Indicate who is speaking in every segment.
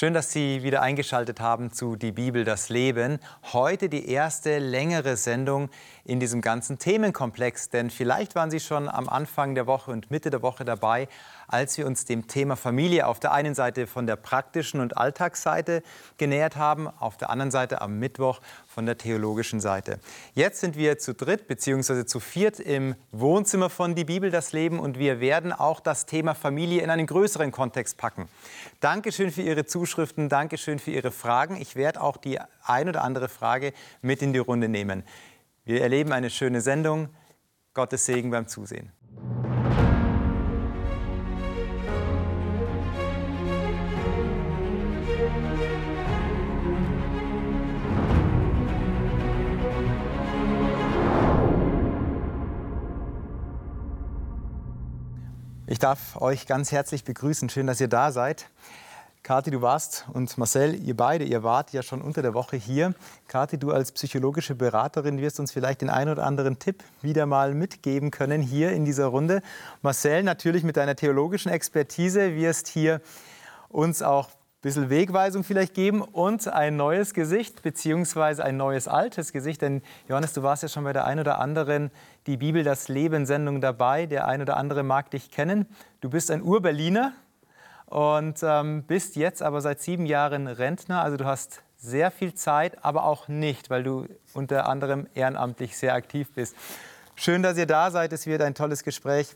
Speaker 1: Schön, dass Sie wieder eingeschaltet haben zu Die Bibel, das Leben. Heute die erste längere Sendung in diesem ganzen Themenkomplex. Denn vielleicht waren Sie schon am Anfang der Woche und Mitte der Woche dabei, als wir uns dem Thema Familie auf der einen Seite von der praktischen und Alltagsseite genähert haben, auf der anderen Seite am Mittwoch von der theologischen Seite. Jetzt sind wir zu dritt bzw. zu viert im Wohnzimmer von Die Bibel, das Leben und wir werden auch das Thema Familie in einen größeren Kontext packen. Dankeschön für Ihre Zuschriften, Dankeschön für Ihre Fragen. Ich werde auch die ein oder andere Frage mit in die Runde nehmen. Wir erleben eine schöne Sendung. Gottes Segen beim Zusehen. Ich darf euch ganz herzlich begrüßen. Schön, dass ihr da seid. Kathi, du warst und Marcel, ihr beide, ihr wart ja schon unter der Woche hier. Kathi, du als psychologische Beraterin wirst uns vielleicht den einen oder anderen Tipp wieder mal mitgeben können hier in dieser Runde. Marcel, natürlich mit deiner theologischen Expertise wirst hier uns auch bisschen Wegweisung vielleicht geben und ein neues Gesicht beziehungsweise ein neues altes Gesicht. Denn Johannes, du warst ja schon bei der einen oder anderen Die Bibel, das Leben Sendung dabei. Der ein oder andere mag dich kennen. Du bist ein Urberliner, und ähm, bist jetzt aber seit sieben Jahren Rentner. Also du hast sehr viel Zeit, aber auch nicht, weil du unter anderem ehrenamtlich sehr aktiv bist. Schön, dass ihr da seid. Es wird ein tolles Gespräch.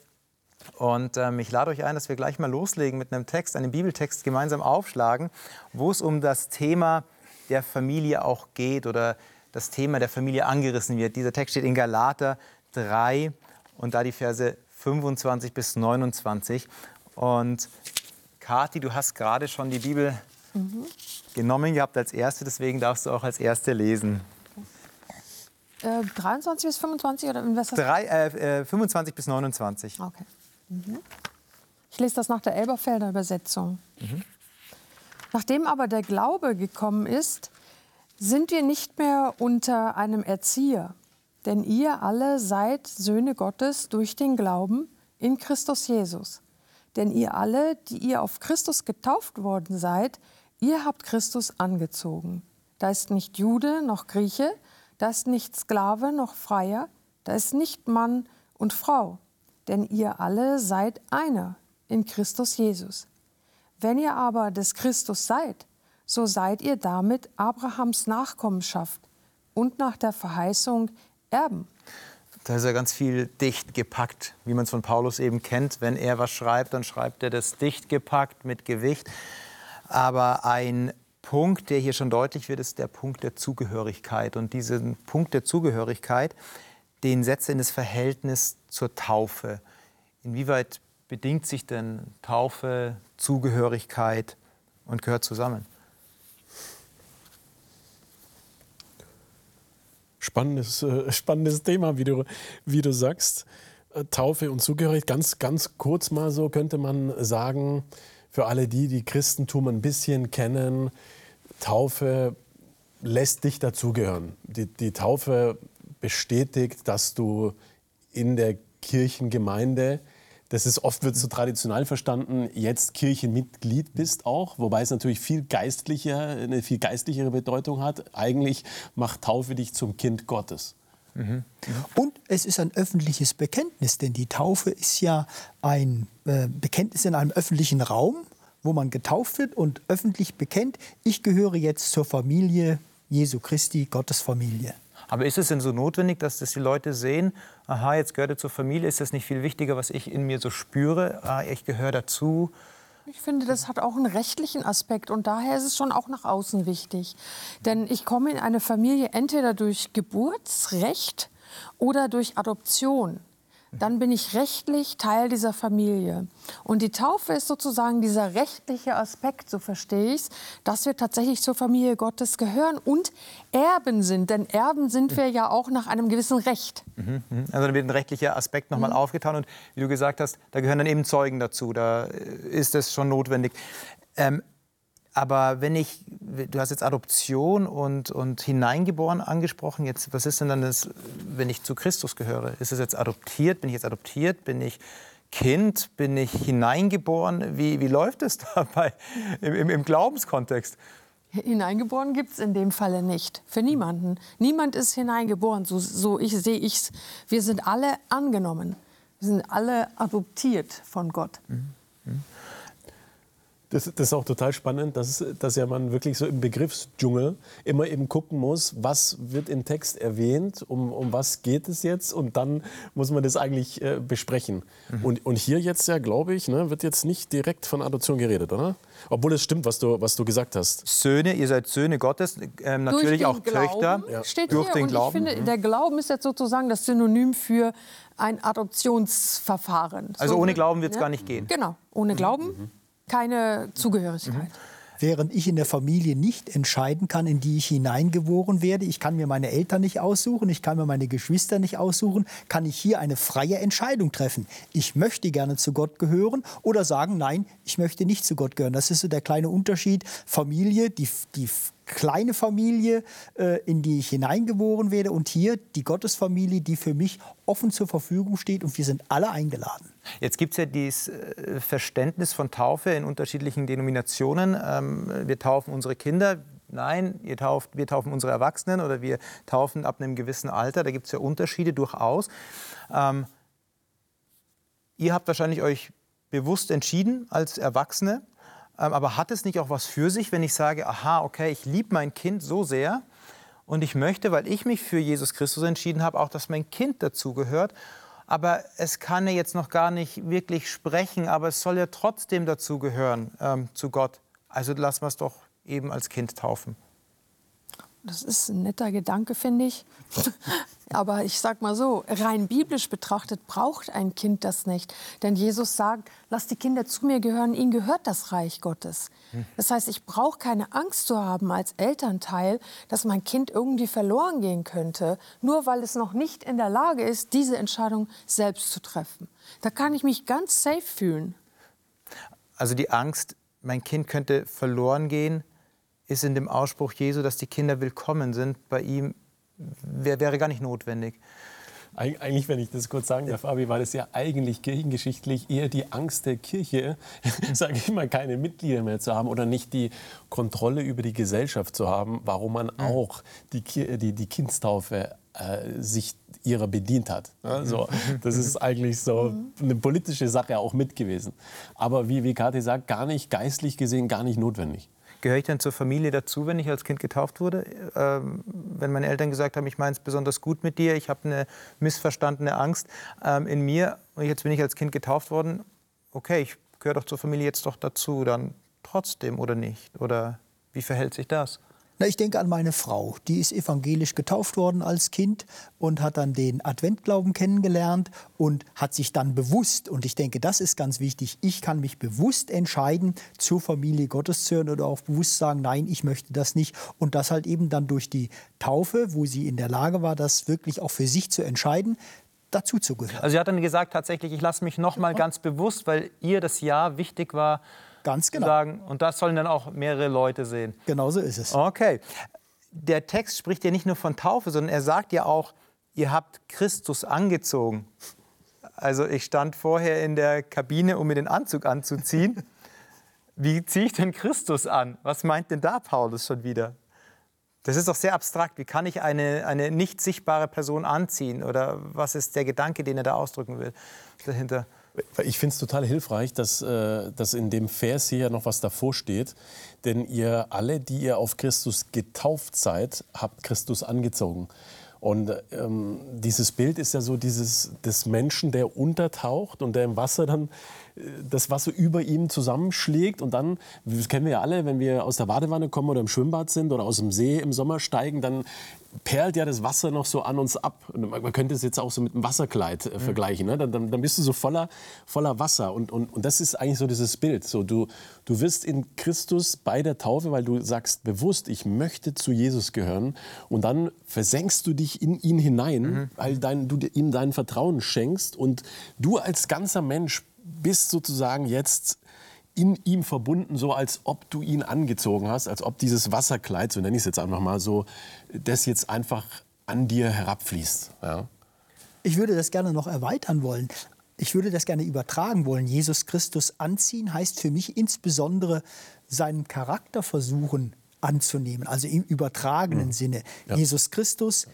Speaker 1: Und ähm, ich lade euch ein, dass wir gleich mal loslegen mit einem Text, einem Bibeltext gemeinsam aufschlagen, wo es um das Thema der Familie auch geht oder das Thema der Familie angerissen wird. Dieser Text steht in Galater 3 und da die Verse 25 bis 29. Und Kathi, du hast gerade schon die Bibel mhm. genommen gehabt als erste, deswegen darfst du auch als erste lesen.
Speaker 2: Äh, 23 bis 25 oder was
Speaker 1: Drei, äh, 25 äh, bis 29.
Speaker 2: Okay. Mhm. Ich lese das nach der Elberfelder Übersetzung. Mhm. Nachdem aber der Glaube gekommen ist, sind wir nicht mehr unter einem Erzieher, denn ihr alle seid Söhne Gottes durch den Glauben in Christus Jesus. Denn ihr alle, die ihr auf Christus getauft worden seid, ihr habt Christus angezogen. Da ist nicht Jude noch Grieche, da ist nicht Sklave noch Freier, da ist nicht Mann und Frau, denn ihr alle seid einer in Christus Jesus. Wenn ihr aber des Christus seid, so seid ihr damit Abrahams Nachkommenschaft und nach der Verheißung Erben.
Speaker 1: Da ist ja ganz viel dicht gepackt, wie man es von Paulus eben kennt. Wenn er was schreibt, dann schreibt er das dicht gepackt mit Gewicht. Aber ein Punkt, der hier schon deutlich wird, ist der Punkt der Zugehörigkeit. Und diesen Punkt der Zugehörigkeit, den setzt er in das Verhältnis zur Taufe. Inwieweit bedingt sich denn Taufe, Zugehörigkeit und gehört zusammen?
Speaker 3: Spannendes, äh, spannendes Thema, wie du, wie du sagst. Äh, Taufe und Zugehörigkeit, ganz, ganz kurz mal so könnte man sagen, für alle die, die Christentum ein bisschen kennen, Taufe lässt dich dazugehören. Die, die Taufe bestätigt, dass du in der Kirchengemeinde das ist oft wird so traditionell verstanden, jetzt Kirchenmitglied bist auch, wobei es natürlich viel geistlicher, eine viel geistlichere Bedeutung hat. Eigentlich macht Taufe dich zum Kind Gottes.
Speaker 4: Mhm. Und es ist ein öffentliches Bekenntnis, denn die Taufe ist ja ein äh, Bekenntnis in einem öffentlichen Raum, wo man getauft wird und öffentlich bekennt, ich gehöre jetzt zur Familie Jesu Christi, Gottes Familie.
Speaker 1: Aber ist es denn so notwendig, dass das die Leute sehen, aha, jetzt gehört er zur Familie, ist das nicht viel wichtiger, was ich in mir so spüre, ah, ich gehöre dazu?
Speaker 2: Ich finde, das hat auch einen rechtlichen Aspekt und daher ist es schon auch nach außen wichtig. Denn ich komme in eine Familie entweder durch Geburtsrecht oder durch Adoption dann bin ich rechtlich Teil dieser Familie. Und die Taufe ist sozusagen dieser rechtliche Aspekt, so verstehe ich es, dass wir tatsächlich zur Familie Gottes gehören und Erben sind. Denn Erben sind wir ja auch nach einem gewissen Recht.
Speaker 1: Mhm, mhm. Also da wird ein rechtlicher Aspekt nochmal mhm. aufgetan. Und wie du gesagt hast, da gehören dann eben Zeugen dazu. Da ist es schon notwendig. Ähm, aber wenn ich, du hast jetzt Adoption und, und hineingeboren angesprochen, jetzt, was ist denn dann das, wenn ich zu Christus gehöre? Ist es jetzt adoptiert? Bin ich jetzt adoptiert? Bin ich Kind? Bin ich hineingeboren? Wie, wie läuft es dabei im, im, im Glaubenskontext?
Speaker 2: Hineingeboren gibt es in dem Falle nicht. Für niemanden. Niemand ist hineingeboren. So, so ich, sehe ich es. Wir sind alle angenommen. Wir sind alle adoptiert von Gott. Mhm.
Speaker 3: Das, das, ist auch total spannend, dass, dass ja man wirklich so im Begriffsdschungel immer eben gucken muss, was wird im Text erwähnt, um, um was geht es jetzt und dann muss man das eigentlich äh, besprechen. Mhm. Und, und hier jetzt ja, glaube ich, ne, wird jetzt nicht direkt von Adoption geredet, oder? Obwohl es stimmt, was du, was du gesagt hast.
Speaker 1: Söhne, ihr seid Söhne Gottes, äh, natürlich auch
Speaker 2: Glauben
Speaker 1: Töchter.
Speaker 2: Ja. Steht durch hier. den und Glauben. Ich finde, mhm. der Glauben ist jetzt sozusagen das Synonym für ein Adoptionsverfahren.
Speaker 1: Also so, ohne Glauben wird es ja? gar nicht gehen.
Speaker 2: Genau, ohne Glauben. Mhm keine Zugehörigkeit. Mhm.
Speaker 4: Während ich in der Familie nicht entscheiden kann, in die ich hineingeboren werde, ich kann mir meine Eltern nicht aussuchen, ich kann mir meine Geschwister nicht aussuchen, kann ich hier eine freie Entscheidung treffen. Ich möchte gerne zu Gott gehören oder sagen, nein, ich möchte nicht zu Gott gehören. Das ist so der kleine Unterschied. Familie, die, die kleine Familie, äh, in die ich hineingeboren werde und hier die Gottesfamilie, die für mich offen zur Verfügung steht und wir sind alle eingeladen.
Speaker 1: Jetzt gibt es ja dieses äh, Verständnis von Taufe in unterschiedlichen Denominationen. Ähm, wir taufen unsere Kinder. Nein, ihr tauft, wir taufen unsere Erwachsenen oder wir taufen ab einem gewissen Alter. Da gibt es ja Unterschiede durchaus. Ähm, ihr habt wahrscheinlich euch bewusst entschieden als Erwachsene. Ähm, aber hat es nicht auch was für sich, wenn ich sage, aha, okay, ich liebe mein Kind so sehr und ich möchte, weil ich mich für Jesus Christus entschieden habe, auch, dass mein Kind dazugehört aber es kann ja jetzt noch gar nicht wirklich sprechen, aber es soll ja trotzdem dazugehören ähm, zu Gott. Also lassen wir es doch eben als Kind taufen.
Speaker 2: Das ist ein netter Gedanke, finde ich. Aber ich sage mal so, rein biblisch betrachtet braucht ein Kind das nicht. Denn Jesus sagt, lasst die Kinder zu mir gehören, ihnen gehört das Reich Gottes. Hm. Das heißt, ich brauche keine Angst zu haben als Elternteil, dass mein Kind irgendwie verloren gehen könnte, nur weil es noch nicht in der Lage ist, diese Entscheidung selbst zu treffen. Da kann ich mich ganz safe fühlen.
Speaker 1: Also die Angst, mein Kind könnte verloren gehen, ist in dem Ausspruch Jesu, dass die Kinder willkommen sind, bei ihm wär, wäre gar nicht notwendig.
Speaker 3: Eigentlich, wenn ich das kurz sagen darf, Abi, war das ja eigentlich kirchengeschichtlich eher die Angst der Kirche, sage ich mal, keine Mitglieder mehr zu haben oder nicht die Kontrolle über die Gesellschaft zu haben, warum man mhm. auch die, die, die Kindstaufe äh, sich ihrer bedient hat. Also, das ist eigentlich so mhm. eine politische Sache auch mit gewesen. Aber wie, wie Kathi sagt, gar nicht geistlich gesehen, gar nicht notwendig.
Speaker 1: Gehöre ich dann zur Familie dazu, wenn ich als Kind getauft wurde? Ähm, wenn meine Eltern gesagt haben, ich meine es besonders gut mit dir, ich habe eine missverstandene Angst ähm, in mir und jetzt bin ich als Kind getauft worden, okay, ich gehöre doch zur Familie jetzt doch dazu, dann trotzdem oder nicht? Oder wie verhält sich das?
Speaker 4: Na, ich denke an meine Frau. Die ist evangelisch getauft worden als Kind und hat dann den Adventglauben kennengelernt und hat sich dann bewusst, und ich denke, das ist ganz wichtig, ich kann mich bewusst entscheiden, zur Familie Gottes zu hören oder auch bewusst sagen, nein, ich möchte das nicht. Und das halt eben dann durch die Taufe, wo sie in der Lage war, das wirklich auch für sich zu entscheiden, dazu zu gehören.
Speaker 1: Also sie hat dann gesagt, tatsächlich, ich lasse mich noch mal ganz bewusst, weil ihr das Ja wichtig war,
Speaker 4: Ganz genau.
Speaker 1: Sagen, und das sollen dann auch mehrere Leute sehen.
Speaker 4: Genau so ist es.
Speaker 1: Okay. Der Text spricht ja nicht nur von Taufe, sondern er sagt ja auch, ihr habt Christus angezogen. Also ich stand vorher in der Kabine, um mir den Anzug anzuziehen. Wie ziehe ich denn Christus an? Was meint denn da Paulus schon wieder? Das ist doch sehr abstrakt. Wie kann ich eine, eine nicht sichtbare Person anziehen? Oder was ist der Gedanke, den er da ausdrücken will dahinter?
Speaker 3: Ich finde es total hilfreich, dass, äh, dass in dem Vers hier noch was davor steht. Denn ihr alle, die ihr auf Christus getauft seid, habt Christus angezogen. Und ähm, dieses Bild ist ja so dieses des Menschen, der untertaucht und der im Wasser dann das Wasser über ihm zusammenschlägt und dann, das kennen wir ja alle, wenn wir aus der Badewanne kommen oder im Schwimmbad sind oder aus dem See im Sommer steigen, dann perlt ja das Wasser noch so an uns ab. Man könnte es jetzt auch so mit einem Wasserkleid äh, mhm. vergleichen. Ne? Dann, dann, dann, bist du so voller, voller Wasser. Und, und, und das ist eigentlich so dieses Bild. So, du, du wirst in Christus bei der Taufe, weil du sagst bewusst, ich möchte zu Jesus gehören. Und dann versenkst du dich in ihn hinein, mhm. weil dein, du ihm dein Vertrauen schenkst. Und du als ganzer Mensch bist sozusagen jetzt in ihm verbunden, so als ob du ihn angezogen hast, als ob dieses Wasserkleid, so nenne ich es jetzt einfach mal so, das jetzt einfach an dir herabfließt. Ja.
Speaker 4: Ich würde das gerne noch erweitern wollen. ich würde das gerne übertragen wollen. Jesus Christus anziehen heißt für mich insbesondere seinen Charakter versuchen anzunehmen, also im übertragenen mhm. Sinne. Ja. Jesus Christus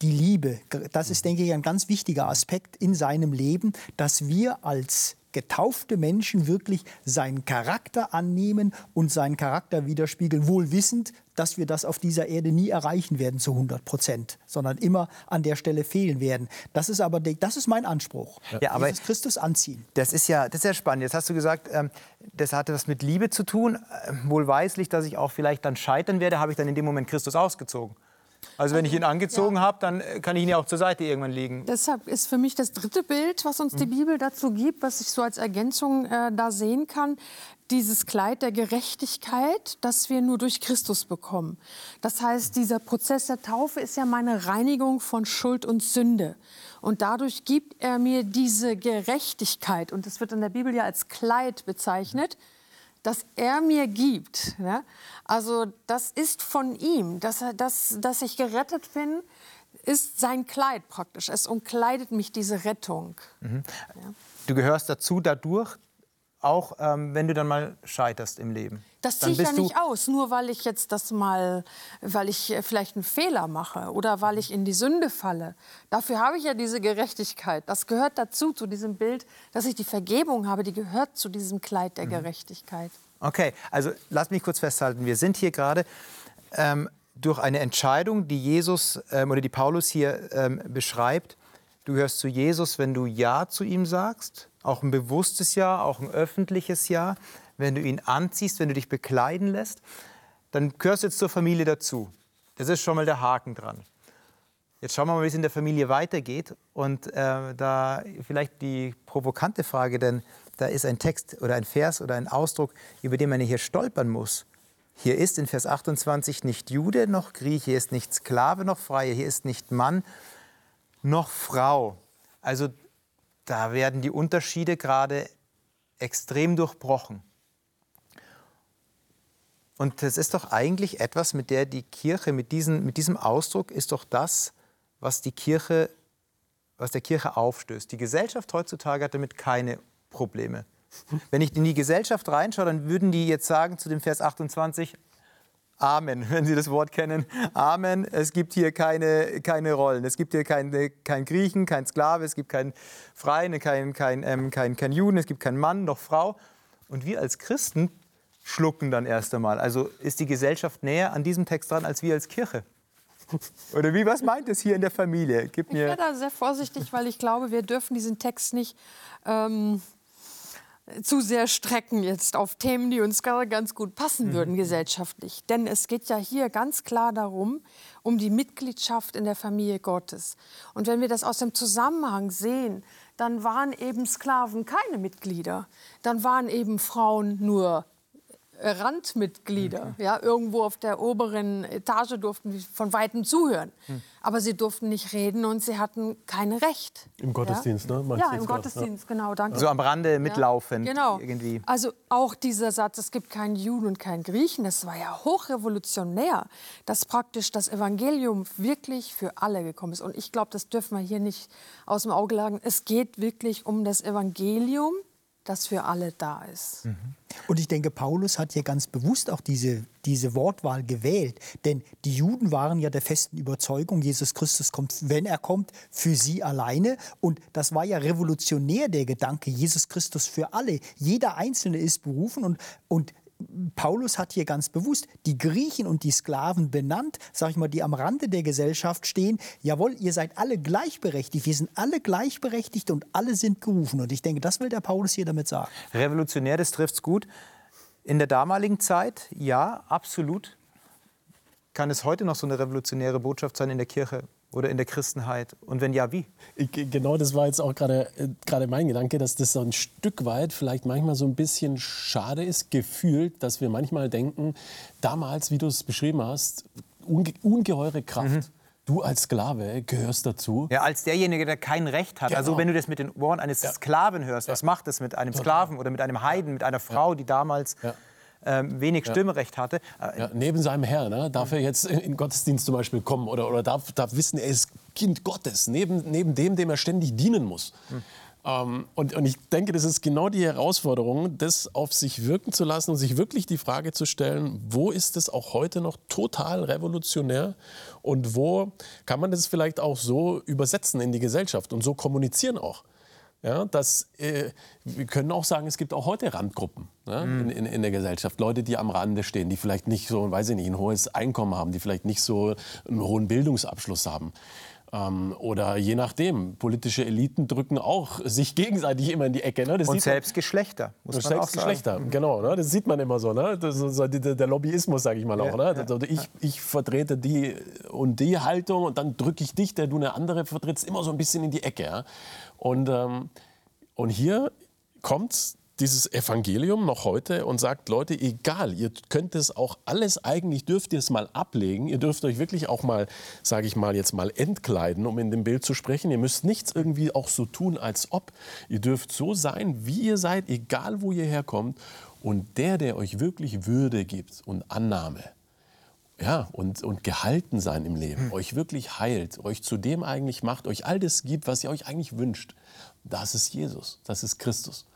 Speaker 4: die Liebe. Das ist, denke ich, ein ganz wichtiger Aspekt in seinem Leben, dass wir als getaufte Menschen wirklich seinen Charakter annehmen und seinen Charakter widerspiegeln, wohl wissend, dass wir das auf dieser Erde nie erreichen werden zu 100 Prozent, sondern immer an der Stelle fehlen werden. Das ist aber das ist mein Anspruch.
Speaker 1: Ja, aber Jesus Christus anziehen. Das ist ja das ist ja spannend. Jetzt hast du gesagt, ähm, das hatte was mit Liebe zu tun. Ähm, wohlweislich, dass ich auch vielleicht dann scheitern werde, habe ich dann in dem Moment Christus ausgezogen. Also wenn ich ihn angezogen ja. habe, dann äh, kann ich ihn ja auch zur Seite irgendwann legen.
Speaker 2: Deshalb ist für mich das dritte Bild, was uns die mhm. Bibel dazu gibt, was ich so als Ergänzung äh, da sehen kann, dieses Kleid der Gerechtigkeit, das wir nur durch Christus bekommen. Das heißt, dieser Prozess der Taufe ist ja meine Reinigung von Schuld und Sünde. Und dadurch gibt er mir diese Gerechtigkeit. Und das wird in der Bibel ja als Kleid bezeichnet das er mir gibt. Ja? Also das ist von ihm, dass, dass, dass ich gerettet bin, ist sein Kleid praktisch. Es umkleidet mich diese Rettung. Mhm.
Speaker 1: Ja. Du gehörst dazu dadurch, auch ähm, wenn du dann mal scheiterst im Leben.
Speaker 2: Das ziehe ich ja nicht aus, nur weil ich jetzt das mal, weil ich äh, vielleicht einen Fehler mache oder weil ich in die Sünde falle. Dafür habe ich ja diese Gerechtigkeit. Das gehört dazu, zu diesem Bild, dass ich die Vergebung habe, die gehört zu diesem Kleid der mhm. Gerechtigkeit.
Speaker 1: Okay, also lass mich kurz festhalten. Wir sind hier gerade ähm, durch eine Entscheidung, die Jesus ähm, oder die Paulus hier ähm, beschreibt. Du hörst zu Jesus, wenn du Ja zu ihm sagst auch ein bewusstes Ja, auch ein öffentliches Ja. Wenn du ihn anziehst, wenn du dich bekleiden lässt, dann gehörst du jetzt zur Familie dazu. Das ist schon mal der Haken dran. Jetzt schauen wir mal, wie es in der Familie weitergeht. Und äh, da vielleicht die provokante Frage, denn da ist ein Text oder ein Vers oder ein Ausdruck, über den man hier stolpern muss. Hier ist in Vers 28 nicht Jude noch Grieche, hier ist nicht Sklave noch Freie, hier ist nicht Mann noch Frau. Also da werden die Unterschiede gerade extrem durchbrochen. Und das ist doch eigentlich etwas, mit der die Kirche, mit, diesen, mit diesem Ausdruck ist doch das, was die Kirche, was der Kirche aufstößt. Die Gesellschaft heutzutage hat damit keine Probleme. Wenn ich in die Gesellschaft reinschaue, dann würden die jetzt sagen zu dem Vers 28, Amen, wenn Sie das Wort kennen. Amen. Es gibt hier keine, keine Rollen. Es gibt hier keinen kein Griechen, kein Sklave, es gibt keinen Freien, keinen kein, ähm, kein, kein Juden, es gibt keinen Mann noch Frau. Und wir als Christen schlucken dann erst einmal. Also ist die Gesellschaft näher an diesem Text dran als wir als Kirche. Oder wie, was meint es hier in der Familie?
Speaker 2: Gib mir ich wäre da sehr vorsichtig, weil ich glaube, wir dürfen diesen Text nicht ähm, zu sehr strecken jetzt auf Themen, die uns ganz gut passen mhm. würden gesellschaftlich. Denn es geht ja hier ganz klar darum, um die Mitgliedschaft in der Familie Gottes. Und wenn wir das aus dem Zusammenhang sehen, dann waren eben Sklaven keine Mitglieder. Dann waren eben Frauen nur Randmitglieder. Mhm. Ja, irgendwo auf der oberen Etage durften von weitem zuhören. Mhm. Aber sie durften nicht reden und sie hatten kein Recht.
Speaker 3: Im Gottesdienst,
Speaker 2: ja?
Speaker 3: ne?
Speaker 2: ja, im Gottesdienst, ja. genau. Danke.
Speaker 1: So am Rande mitlaufen.
Speaker 2: Ja, genau. Irgendwie. Also auch dieser Satz, es gibt keinen Juden und keinen Griechen, das war ja hochrevolutionär, dass praktisch das Evangelium wirklich für alle gekommen ist. Und ich glaube, das dürfen wir hier nicht aus dem Auge lagen. Es geht wirklich um das Evangelium das für alle da ist. Mhm.
Speaker 4: Und ich denke, Paulus hat hier ganz bewusst auch diese, diese Wortwahl gewählt. Denn die Juden waren ja der festen Überzeugung, Jesus Christus kommt, wenn er kommt, für sie alleine. Und das war ja revolutionär, der Gedanke, Jesus Christus für alle. Jeder Einzelne ist berufen und, und Paulus hat hier ganz bewusst die Griechen und die Sklaven benannt, sag ich mal, die am Rande der Gesellschaft stehen. Jawohl, ihr seid alle gleichberechtigt. Wir sind alle gleichberechtigt und alle sind gerufen. Und ich denke, das will der Paulus hier damit sagen.
Speaker 1: Revolutionär, das trifft es gut. In der damaligen Zeit, ja, absolut. Kann es heute noch so eine revolutionäre Botschaft sein in der Kirche? Oder in der Christenheit? Und wenn ja, wie?
Speaker 3: Genau, das war jetzt auch gerade äh, mein Gedanke, dass das so ein Stück weit vielleicht manchmal so ein bisschen schade ist, gefühlt, dass wir manchmal denken, damals, wie du es beschrieben hast, unge ungeheure Kraft. Mhm. Du als Sklave gehörst dazu.
Speaker 1: Ja, als derjenige, der kein Recht hat. Also genau. Also wenn du das mit den Ohren eines ja. Sklaven hörst, was macht das mit einem Sklaven oder mit einem Heiden, mit einer Frau, die damals ähm, wenig Stimmrecht hatte.
Speaker 3: Äh, ja, neben seinem Herrn ne, darf er jetzt in den Gottesdienst zum Beispiel kommen oder, oder darf, darf wissen, er ist Kind Gottes, neben, neben dem, dem er ständig dienen muss. Hm. Ähm, und, und ich denke, das ist genau die Herausforderung, das auf sich wirken zu lassen und sich wirklich die Frage zu stellen, wo ist es auch heute noch total revolutionär und wo kann man das vielleicht auch so übersetzen in die Gesellschaft und so kommunizieren auch. Ja, dass, äh, wir können auch sagen, es gibt auch heute Randgruppen ne, in, in, in, der Gesellschaft. Leute, die am Rande stehen, die vielleicht nicht so, weiß ich nicht, ein hohes Einkommen haben, die vielleicht nicht so einen hohen Bildungsabschluss haben. Ähm, oder je nachdem, politische Eliten drücken auch sich gegenseitig immer in die Ecke. Ne?
Speaker 1: Das und selbst Geschlechter,
Speaker 3: muss man selbst auch sagen. Geschlechter, genau. Ne? Das sieht man immer so. Ne? Das ist der Lobbyismus, sage ich mal auch. Ja, ne? ja, ich, ich vertrete die und die Haltung und dann drücke ich dich, der du eine andere vertrittst, immer so ein bisschen in die Ecke. Ja? Und, ähm, und hier kommt dieses Evangelium noch heute und sagt, Leute, egal, ihr könnt es auch alles, eigentlich dürft ihr es mal ablegen. Ihr dürft euch wirklich auch mal, sage ich mal, jetzt mal entkleiden, um in dem Bild zu sprechen. Ihr müsst nichts irgendwie auch so tun, als ob. Ihr dürft so sein, wie ihr seid, egal wo ihr herkommt. Und der, der euch wirklich Würde gibt und Annahme, ja, und, und gehalten sein im Leben, hm. euch wirklich heilt, euch zu dem eigentlich macht, euch all das gibt, was ihr euch eigentlich wünscht, das ist Jesus, das ist Christus.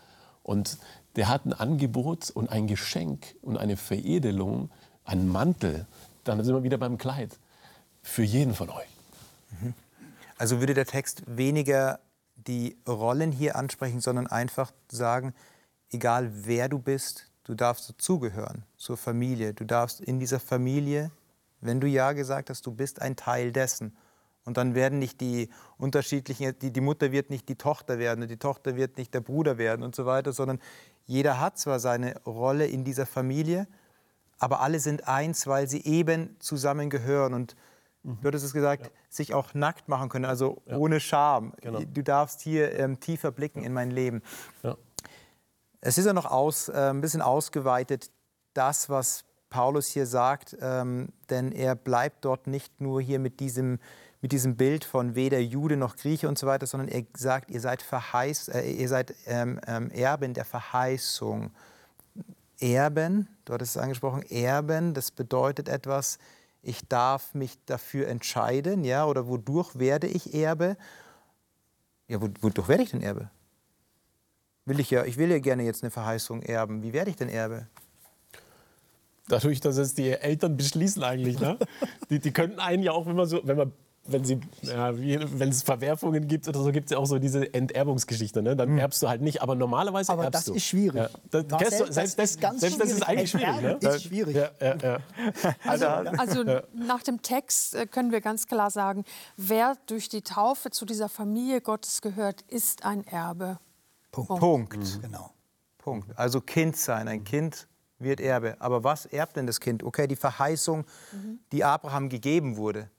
Speaker 3: Und der hat ein Angebot und ein Geschenk und eine Veredelung, einen Mantel, dann sind wir wieder beim Kleid, für jeden von euch.
Speaker 1: Mhm. Also würde der Text weniger die Rollen hier ansprechen, sondern einfach sagen, egal wer du bist, du darfst dazugehören zur Familie. Du darfst in dieser Familie, wenn du Ja gesagt hast, du bist ein Teil dessen. Und dann werden nicht die unterschiedlichen, die, die Mutter wird nicht die Tochter werden und die Tochter wird nicht der Bruder werden und so weiter, sondern jeder hat zwar seine Rolle in dieser Familie, aber alle sind eins, weil sie eben zusammengehören und mhm. du hattest es gesagt, ja. sich auch nackt machen können, also ja. ohne Scham. Genau. Du darfst hier ähm, tiefer blicken ja. in mein Leben. Es ist ja noch aus, äh, ein bisschen ausgeweitet, das, was Paulus hier sagt, ähm, denn er bleibt dort nicht nur hier mit diesem mit diesem Bild von weder Jude noch Grieche und so weiter, sondern er sagt, ihr seid, Verheiß, äh, ihr seid ähm, ähm, Erben der Verheißung. Erben, du hattest es angesprochen, Erben, das bedeutet etwas, ich darf mich dafür entscheiden, ja, oder wodurch werde ich Erbe? Ja, wodurch werde ich denn Erbe? Will ich ja, ich will ja gerne jetzt eine Verheißung erben. Wie werde ich denn Erbe?
Speaker 3: Dadurch, dass es die Eltern beschließen eigentlich, ne? die, die könnten einen ja auch, wenn man so, wenn man wenn sie, ja, wenn es Verwerfungen gibt oder so, gibt es ja auch so diese Enterbungsgeschichte. Ne? Dann hm. erbst du halt nicht, aber normalerweise
Speaker 4: aber
Speaker 3: erbst
Speaker 4: du. Aber das ist schwierig. Ja.
Speaker 3: Das, Marcel, du, selbst das, ist ganz selbst schwierig. das ist eigentlich schwierig. Ne?
Speaker 4: ist schwierig. Ja, ja,
Speaker 2: also, also nach dem Text äh, können wir ganz klar sagen, wer durch die Taufe zu dieser Familie Gottes gehört, ist ein Erbe.
Speaker 1: Punkt. Punkt. Mhm. Genau. Punkt. Also Kind sein, ein Kind wird Erbe. Aber was erbt denn das Kind? Okay, die Verheißung, mhm. die Abraham gegeben wurde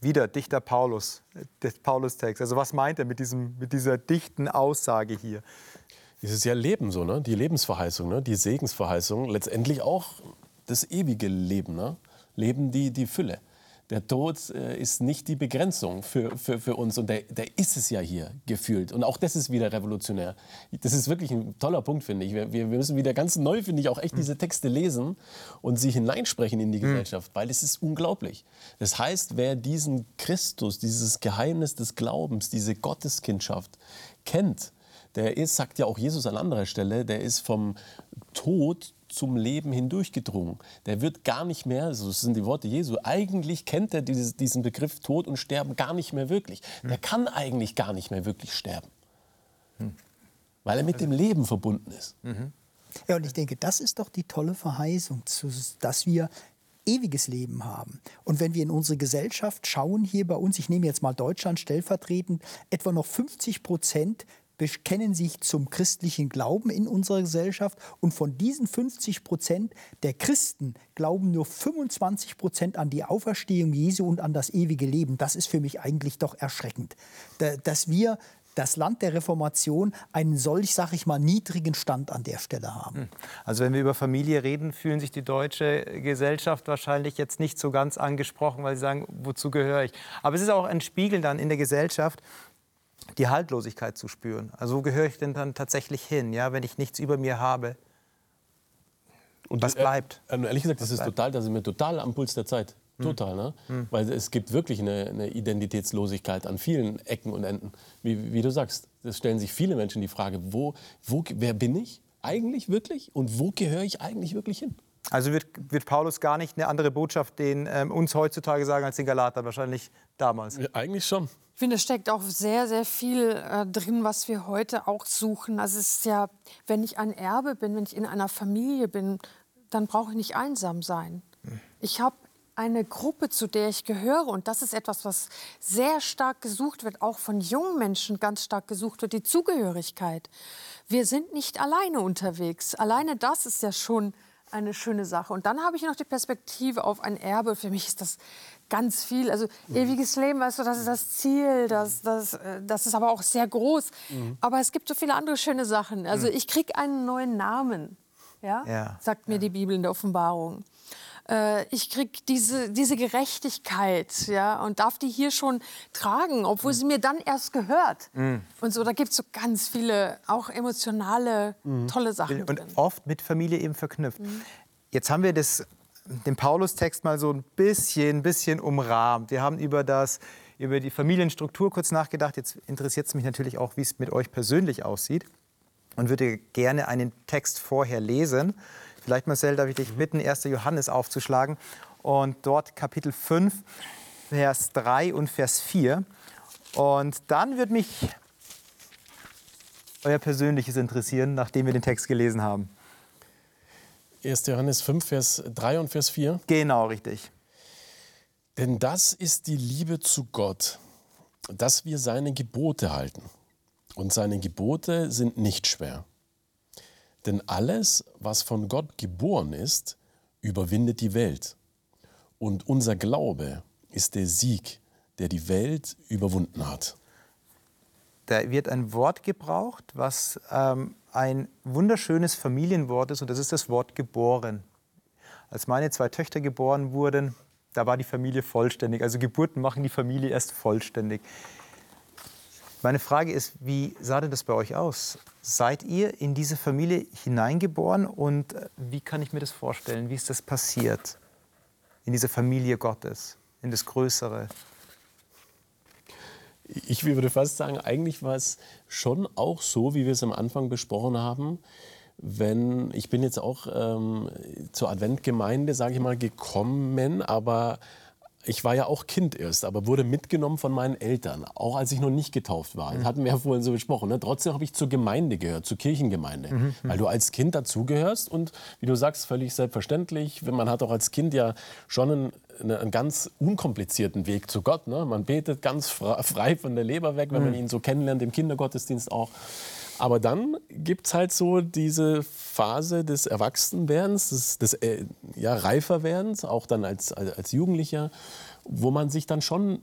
Speaker 1: wieder Dichter Paulus, der Paulus-Text. Also was meint er mit, diesem, mit dieser dichten Aussage hier?
Speaker 3: Dieses ja Leben so, ne? die Lebensverheißung, ne? die Segensverheißung, letztendlich auch das ewige Leben, ne? Leben die, die Fülle. Der Tod äh, ist nicht die Begrenzung für, für, für uns und der, der ist es ja hier gefühlt. Und auch das ist wieder revolutionär. Das ist wirklich ein toller Punkt, finde ich. Wir, wir müssen wieder ganz neu, finde ich, auch echt diese Texte lesen und sie hineinsprechen in die hm. Gesellschaft, weil es ist unglaublich. Das heißt, wer diesen Christus, dieses Geheimnis des Glaubens, diese Gotteskindschaft kennt, der ist, sagt ja auch Jesus an anderer Stelle, der ist vom Tod zum Leben hindurchgedrungen. Der wird gar nicht mehr, so sind die Worte Jesu, eigentlich kennt er dieses, diesen Begriff Tod und Sterben gar nicht mehr wirklich. Hm. Der kann eigentlich gar nicht mehr wirklich sterben, hm. weil er mit dem Leben verbunden ist. Mhm.
Speaker 4: Ja, und ich denke, das ist doch die tolle Verheißung, dass wir ewiges Leben haben. Und wenn wir in unsere Gesellschaft schauen, hier bei uns, ich nehme jetzt mal Deutschland stellvertretend, etwa noch 50 Prozent bekennen sich zum christlichen Glauben in unserer Gesellschaft und von diesen 50 Prozent der Christen glauben nur 25 Prozent an die Auferstehung Jesu und an das ewige Leben. Das ist für mich eigentlich doch erschreckend, dass wir das Land der Reformation einen solch, sag ich mal, niedrigen Stand an der Stelle haben. Hm.
Speaker 1: Also wenn wir über Familie reden, fühlen sich die deutsche Gesellschaft wahrscheinlich jetzt nicht so ganz angesprochen, weil sie sagen, wozu gehöre ich? Aber es ist auch ein Spiegel dann in der Gesellschaft, die Haltlosigkeit zu spüren. Also wo gehöre ich denn dann tatsächlich hin, ja, wenn ich nichts über mir habe? Und was bleibt?
Speaker 3: Äh, ehrlich gesagt, das ist total, da sind wir total am Puls der Zeit. Total, ne? Weil es gibt wirklich eine, eine Identitätslosigkeit an vielen Ecken und Enden. Wie, wie du sagst, es stellen sich viele Menschen die Frage, wo, wo, wer bin ich eigentlich wirklich und wo gehöre ich eigentlich wirklich hin?
Speaker 1: Also wird, wird Paulus gar nicht eine andere Botschaft den ähm, uns heutzutage sagen als den Galatern, wahrscheinlich damals.
Speaker 3: Ja, eigentlich schon.
Speaker 2: Ich finde, es steckt auch sehr, sehr viel äh, drin, was wir heute auch suchen. Also es ist ja, wenn ich ein Erbe bin, wenn ich in einer Familie bin, dann brauche ich nicht einsam sein. Ich habe eine Gruppe, zu der ich gehöre. Und das ist etwas, was sehr stark gesucht wird, auch von jungen Menschen ganz stark gesucht wird, die Zugehörigkeit. Wir sind nicht alleine unterwegs. Alleine das ist ja schon eine schöne Sache. Und dann habe ich noch die Perspektive auf ein Erbe. Für mich ist das ganz viel. Also ewiges Leben, weißt du, das ist das Ziel. Das, das, äh, das ist aber auch sehr groß. Aber es gibt so viele andere schöne Sachen. Also ich kriege einen neuen Namen. Ja?
Speaker 1: Ja.
Speaker 2: Sagt mir die Bibel in der Offenbarung. Äh, Ich kriege diese, diese Gerechtigkeit ja, und darf die hier schon tragen, obwohl sie mir dann erst gehört. Und so, da gibt es so ganz viele, auch emotionale, tolle Sachen
Speaker 1: Und
Speaker 2: drin.
Speaker 1: oft mit Familie eben verknüpft. Jetzt haben wir das, den Paulus-Text mal so ein bisschen, bisschen umrahmt. Wir haben über, das, über die Familienstruktur kurz nachgedacht. Jetzt interessiert es mich natürlich auch, wie es mit euch persönlich aussieht. Und würde gerne einen Text vorher lesen. Vielleicht, Marcel, darf ich dich bitten, 1. Johannes aufzuschlagen. Und dort Kapitel 5, Vers 3 und Vers 4. Und dann würde mich euer Persönliches interessieren, nachdem wir den Text gelesen haben.
Speaker 3: 1. Johannes 5, Vers 3 und Vers 4.
Speaker 1: Genau, richtig.
Speaker 3: Denn das ist die Liebe zu Gott, dass wir seine Gebote halten. Und seine Gebote sind nicht schwer. Denn alles, was von Gott geboren ist, überwindet die Welt. Und unser Glaube ist der Sieg, der die Welt überwunden hat.
Speaker 1: Da wird ein Wort gebraucht, was ähm, ein wunderschönes Familienwort ist, und das ist das Wort geboren. Als meine zwei Töchter geboren wurden, da war die Familie vollständig. Also Geburten machen die Familie erst vollständig. Meine Frage ist, wie sah denn das bei euch aus? Seid ihr in diese Familie hineingeboren und äh, wie kann ich mir das vorstellen? Wie ist das passiert? In diese Familie Gottes, in das Größere?
Speaker 3: Ich würde fast sagen, eigentlich war es schon auch so, wie wir es am Anfang besprochen haben. Wenn ich bin jetzt auch ähm, zur Adventgemeinde, sage ich mal, gekommen, aber ich war ja auch Kind erst, aber wurde mitgenommen von meinen Eltern, auch als ich noch nicht getauft war. Das hatten wir ja vorhin so besprochen. Ne? Trotzdem habe ich zur Gemeinde gehört, zur Kirchengemeinde, weil du als Kind dazugehörst und wie du sagst, völlig selbstverständlich. Man hat auch als Kind ja schon einen, einen, ganz unkomplizierten Weg zu Gott. Ne? Man betet ganz frei von der Leber weg, wenn man ihn so kennenlernt, im Kindergottesdienst auch. Aber dann gibt es halt so diese Phase des Erwachsenwerdens, des, des äh, ja, Reiferwerdens, auch dann als, als Jugendlicher, wo man sich dann schon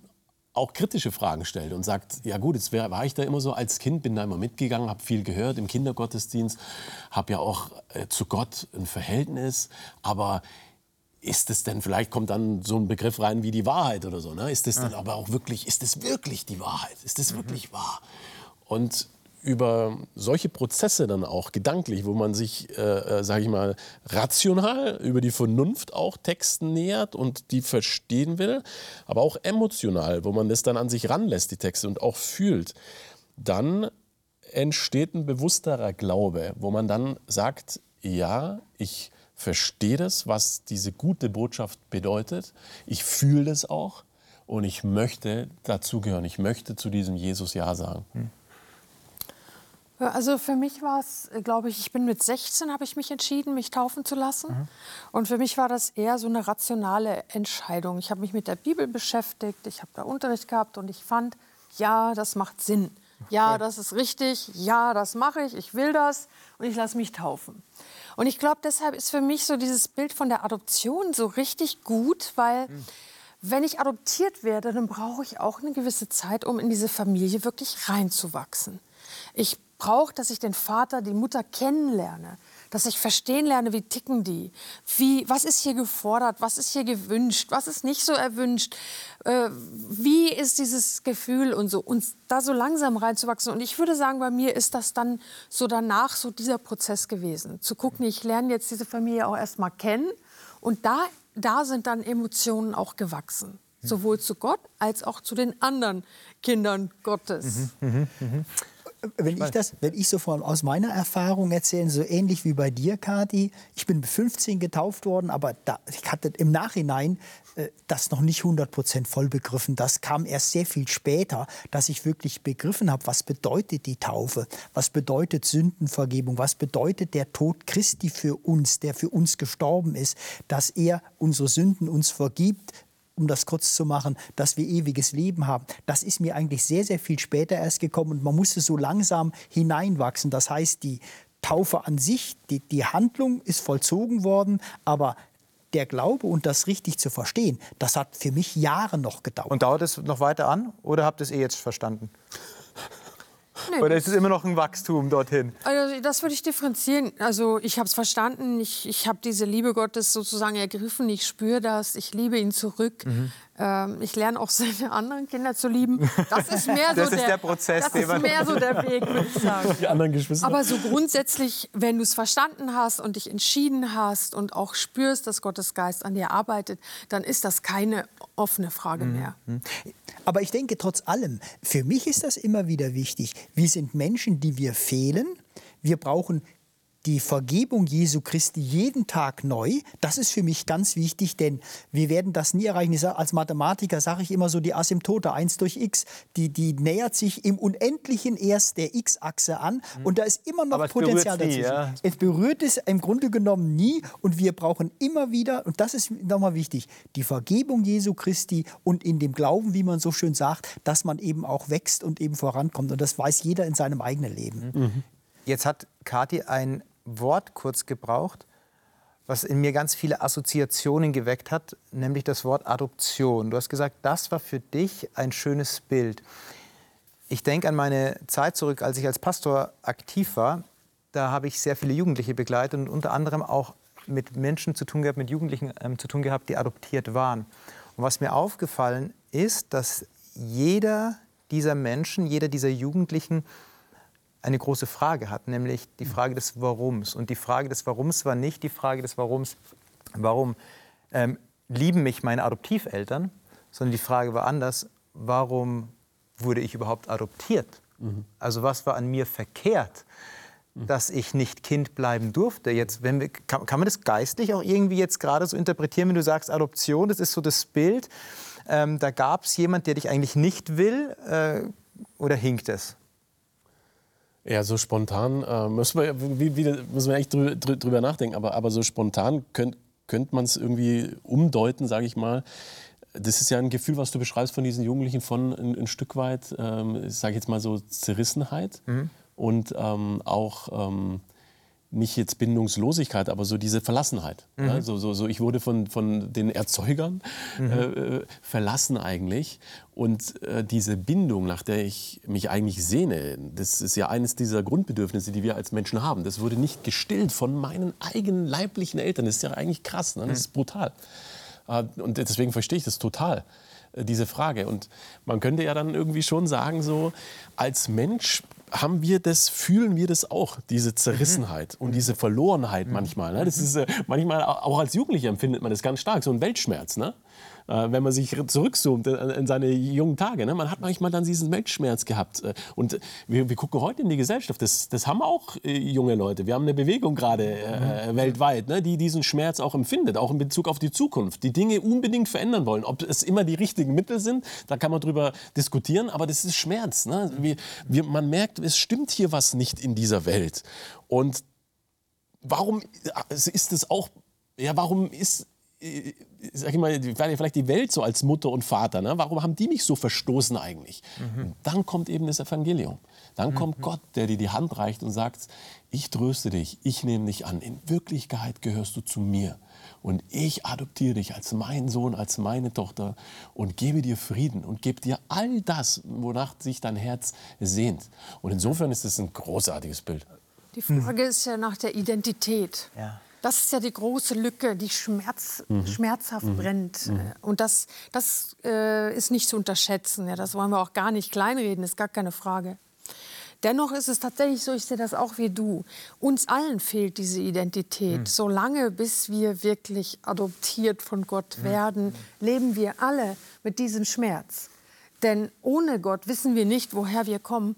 Speaker 3: auch kritische Fragen stellt und sagt, ja gut, jetzt war ich da immer so als Kind, bin da immer mitgegangen, habe viel gehört im Kindergottesdienst, habe ja auch äh, zu Gott ein Verhältnis, aber ist es denn, vielleicht kommt dann so ein Begriff rein wie die Wahrheit oder so, ne? ist es dann aber auch wirklich, ist es wirklich die Wahrheit, ist es wirklich wahr? Und über solche Prozesse dann auch gedanklich, wo man sich, äh, äh, sage ich mal, rational über die Vernunft auch Texten nähert und die verstehen will, aber auch emotional, wo man das dann an sich ranlässt, die Texte und auch fühlt, dann entsteht ein bewussterer Glaube, wo man dann sagt, ja, ich verstehe das, was diese gute Botschaft bedeutet, ich fühle das auch und ich möchte dazugehören, ich möchte zu diesem Jesus Ja sagen.
Speaker 2: Ja, Also für mich war es, glaube ich, ich bin mit 16, habe ich mich entschieden, mich taufen zu lassen. Und für mich war das eher so eine rationale Entscheidung. Ich habe mich mit der Bibel beschäftigt, ich habe da Unterricht gehabt und ich fand, ja, das macht Sinn. Ja, das ist richtig. Ja, das mache ich. Ich will das und ich lasse mich taufen. Und ich glaube, deshalb ist für mich so dieses Bild von der Adoption so richtig gut, weil wenn ich adoptiert werde, dann brauche ich auch eine gewisse Zeit, um in diese Familie wirklich reinzuwachsen. Ich brauche, dass ich den Vater, die Mutter kennenlerne, dass ich verstehen lerne, wie ticken die, wie, was ist hier gefordert, was ist hier gewünscht, was ist nicht so erwünscht, äh, wie ist dieses Gefühl und so. Und da so langsam reinzuwachsen. Und ich würde sagen, bei mir ist das dann so danach so dieser Prozess gewesen. Zu gucken, ich lerne jetzt diese Familie auch erst mal kennen und da da sind dann Emotionen auch gewachsen. Sowohl zu Gott als auch zu den anderen Kindern Gottes.
Speaker 4: Mhm, wenn ich das, wenn ich so von, aus meiner Erfahrung erzähle, so ähnlich wie bei dir, Kathi, ich bin mit 15 getauft worden, aber da, ich hatte im Nachhinein äh, das noch nicht 100 Prozent voll begriffen. Das kam erst sehr viel später, dass ich wirklich begriffen habe, was bedeutet die Taufe, was bedeutet Sündenvergebung, was bedeutet der Tod Christi für uns, der für uns gestorben ist, dass er unsere Sünden uns vergibt, um das kurz zu machen, dass wir ewiges Leben haben. Das ist mir eigentlich sehr, sehr viel später erst gekommen und man musste so langsam hineinwachsen. Das heißt, die Taufe an sich, die, die Handlung ist vollzogen worden, aber der Glaube und das richtig zu verstehen, das hat für mich Jahre noch gedauert.
Speaker 1: Und dauert es noch weiter an oder habt ihr es eh jetzt verstanden? Nee, Oder ist es immer noch ein Wachstum dorthin?
Speaker 2: Also das würde ich differenzieren. Also ich habe es verstanden. Ich, ich habe diese Liebe Gottes sozusagen ergriffen. Ich spüre das. Ich liebe ihn zurück. Mhm. Ähm, ich lerne auch seine anderen Kinder zu lieben. Das ist mehr so
Speaker 1: das
Speaker 2: der,
Speaker 1: ist der Prozess.
Speaker 2: Das ist mehr so der Weg, würde ich sagen.
Speaker 3: Die anderen Geschwister.
Speaker 2: Aber so grundsätzlich, wenn du es verstanden hast und dich entschieden hast und auch spürst, dass Gottes Geist an dir arbeitet, dann ist das keine offene Frage mhm. mehr.
Speaker 4: Aber ich denke trotz allem, für mich ist das immer wieder wichtig. Wir sind Menschen, die wir fehlen. Wir brauchen die Vergebung Jesu Christi jeden Tag neu. Das ist für mich ganz wichtig, denn wir werden das nie erreichen. Als Mathematiker sage ich immer so, die Asymptote 1 durch x, die, die nähert sich im Unendlichen erst der x-Achse an mhm. und da ist immer noch Potenzial dazwischen. Nie, ja. Es berührt es im Grunde genommen nie und wir brauchen immer wieder, und das ist nochmal wichtig, die Vergebung Jesu Christi und in dem Glauben, wie man so schön sagt, dass man eben auch wächst und eben vorankommt. Und das weiß jeder in seinem eigenen Leben.
Speaker 1: Mhm. Jetzt hat Kathi ein Wort kurz gebraucht, was in mir ganz viele Assoziationen geweckt hat, nämlich das Wort Adoption. Du hast gesagt, das war für dich ein schönes Bild. Ich denke an meine Zeit zurück, als ich als Pastor aktiv war. Da habe ich sehr viele Jugendliche begleitet und unter anderem auch mit Menschen zu tun gehabt, mit Jugendlichen ähm, zu tun gehabt, die adoptiert waren. Und was mir aufgefallen ist, dass jeder dieser Menschen, jeder dieser Jugendlichen eine große Frage hat, nämlich die Frage des Warums. Und die Frage des Warums war nicht die Frage des Warums, warum ähm, lieben mich meine Adoptiveltern, sondern die Frage war anders, warum wurde ich überhaupt adoptiert? Mhm. Also was war an mir verkehrt, mhm. dass ich nicht Kind bleiben durfte? Jetzt, wenn wir, kann, kann, man das geistlich auch irgendwie jetzt gerade so interpretieren, wenn du sagst Adoption, das ist so das Bild, ähm, da gab es jemand, der dich eigentlich nicht will, äh, oder hinkt es?
Speaker 3: Ja, so spontan äh, müssen, wir, wie, wie, müssen wir echt drü drüber nachdenken, aber, aber so spontan könnte könnt man es irgendwie umdeuten, sage ich mal. Das ist ja ein Gefühl, was du beschreibst von diesen Jugendlichen, von ein, ein Stück weit, ähm, sage ich jetzt mal so, Zerrissenheit mhm. und ähm, auch ähm, nicht jetzt Bindungslosigkeit, aber so diese Verlassenheit. Mhm. Ja, so, so, so, ich wurde von, von den Erzeugern mhm. äh, verlassen eigentlich. Und äh, diese Bindung, nach der ich mich eigentlich sehne, das ist ja eines dieser Grundbedürfnisse, die wir als Menschen haben. Das wurde nicht gestillt von meinen eigenen leiblichen Eltern. Das ist ja eigentlich krass, ne? das ist brutal. Äh, und deswegen verstehe ich das total äh, diese Frage. Und man könnte ja dann irgendwie schon sagen, so als Mensch haben wir das, fühlen wir das auch, diese Zerrissenheit mhm. und diese Verlorenheit mhm. manchmal. Ne? Das ist, äh, manchmal auch als Jugendlicher empfindet man das ganz stark, so ein Weltschmerz. Ne? Äh, wenn man sich zurückzoomt in seine jungen Tage. Ne? Man hat manchmal dann diesen Weltschmerz gehabt. Äh, und wir, wir gucken heute in die Gesellschaft, das, das haben auch äh, junge Leute. Wir haben eine Bewegung gerade äh, mhm. weltweit, ne? die diesen Schmerz auch empfindet, auch in Bezug auf die Zukunft, die Dinge unbedingt verändern wollen. Ob es immer die richtigen Mittel sind, da kann man drüber diskutieren, aber das ist Schmerz. Ne? Wir, wir, man merkt, es stimmt hier was nicht in dieser Welt. Und warum ist es auch, ja, warum ist sag ich mal, vielleicht die Welt so als Mutter und Vater, ne? warum haben die mich so verstoßen eigentlich? Mhm. Dann kommt eben das Evangelium. Dann mhm. kommt Gott, der dir die Hand reicht und sagt, ich tröste dich, ich nehme dich an. In Wirklichkeit gehörst du zu mir. Und ich adoptiere dich als mein Sohn, als meine Tochter und gebe dir Frieden und gebe dir all das, wonach sich dein Herz sehnt. Und insofern ist es ein großartiges Bild.
Speaker 2: Die Frage ist ja nach der Identität. Ja. Das ist ja die große Lücke, die Schmerz, mhm. schmerzhaft mhm. brennt. Mhm. Und das, das äh, ist nicht zu unterschätzen. Ja, das wollen wir auch gar nicht kleinreden, ist gar keine Frage. Dennoch ist es tatsächlich so, ich sehe das auch wie du. Uns allen fehlt diese Identität. Mhm. Solange bis wir wirklich adoptiert von Gott mhm. werden, leben wir alle mit diesem Schmerz. Denn ohne Gott wissen wir nicht, woher wir kommen,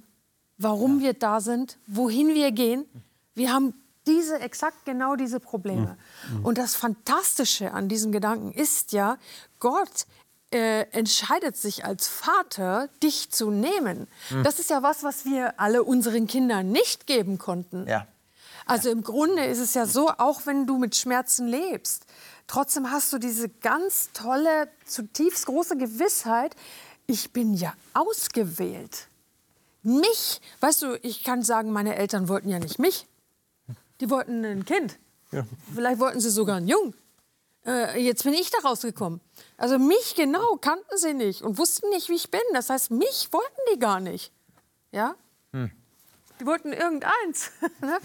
Speaker 2: warum ja. wir da sind, wohin wir gehen. Wir haben diese, exakt genau diese Probleme. Mhm. Und das Fantastische an diesem Gedanken ist ja, Gott äh, entscheidet sich als Vater, dich zu nehmen. Mhm. Das ist ja was, was wir alle unseren Kindern nicht geben konnten. Ja. Also im Grunde ist es ja so, auch wenn du mit Schmerzen lebst, trotzdem hast du diese ganz tolle, zutiefst große Gewissheit, ich bin ja ausgewählt. Mich, weißt du, ich kann sagen, meine Eltern wollten ja nicht mich. Die wollten ein Kind. Ja. Vielleicht wollten sie sogar einen Jungen. Äh, jetzt bin ich da rausgekommen. Also mich genau kannten sie nicht und wussten nicht, wie ich bin. Das heißt, mich wollten die gar nicht. Ja? Hm. Die wollten irgendeins. Ne?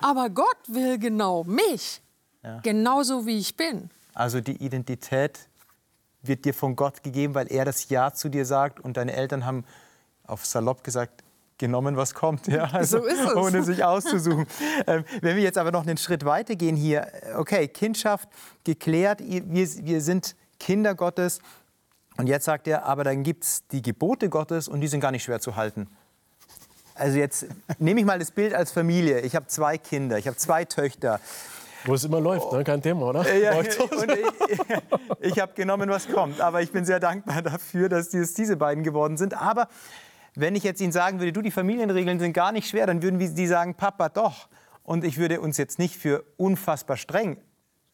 Speaker 2: Aber Gott will genau mich. Ja. Genauso wie ich bin.
Speaker 1: Also die Identität wird dir von Gott gegeben, weil er das Ja zu dir sagt und deine Eltern haben auf salopp gesagt, genommen, was kommt, ja? also, so ist es. ohne sich auszusuchen. ähm, wenn wir jetzt aber noch einen Schritt weiter gehen hier, okay, Kindschaft geklärt, wir, wir sind Kinder Gottes und jetzt sagt er, aber dann gibt es die Gebote Gottes und die sind gar nicht schwer zu halten. Also jetzt nehme ich mal das Bild als Familie. Ich habe zwei Kinder, ich habe zwei Töchter.
Speaker 3: Wo es immer läuft, ne? kein Thema, oder?
Speaker 1: Ja, ich, ich habe genommen, was kommt. Aber ich bin sehr dankbar dafür, dass dies diese beiden geworden sind. Aber wenn ich jetzt Ihnen sagen würde, du, die Familienregeln sind gar nicht schwer, dann würden die sagen, Papa, doch. Und ich würde uns jetzt nicht für unfassbar streng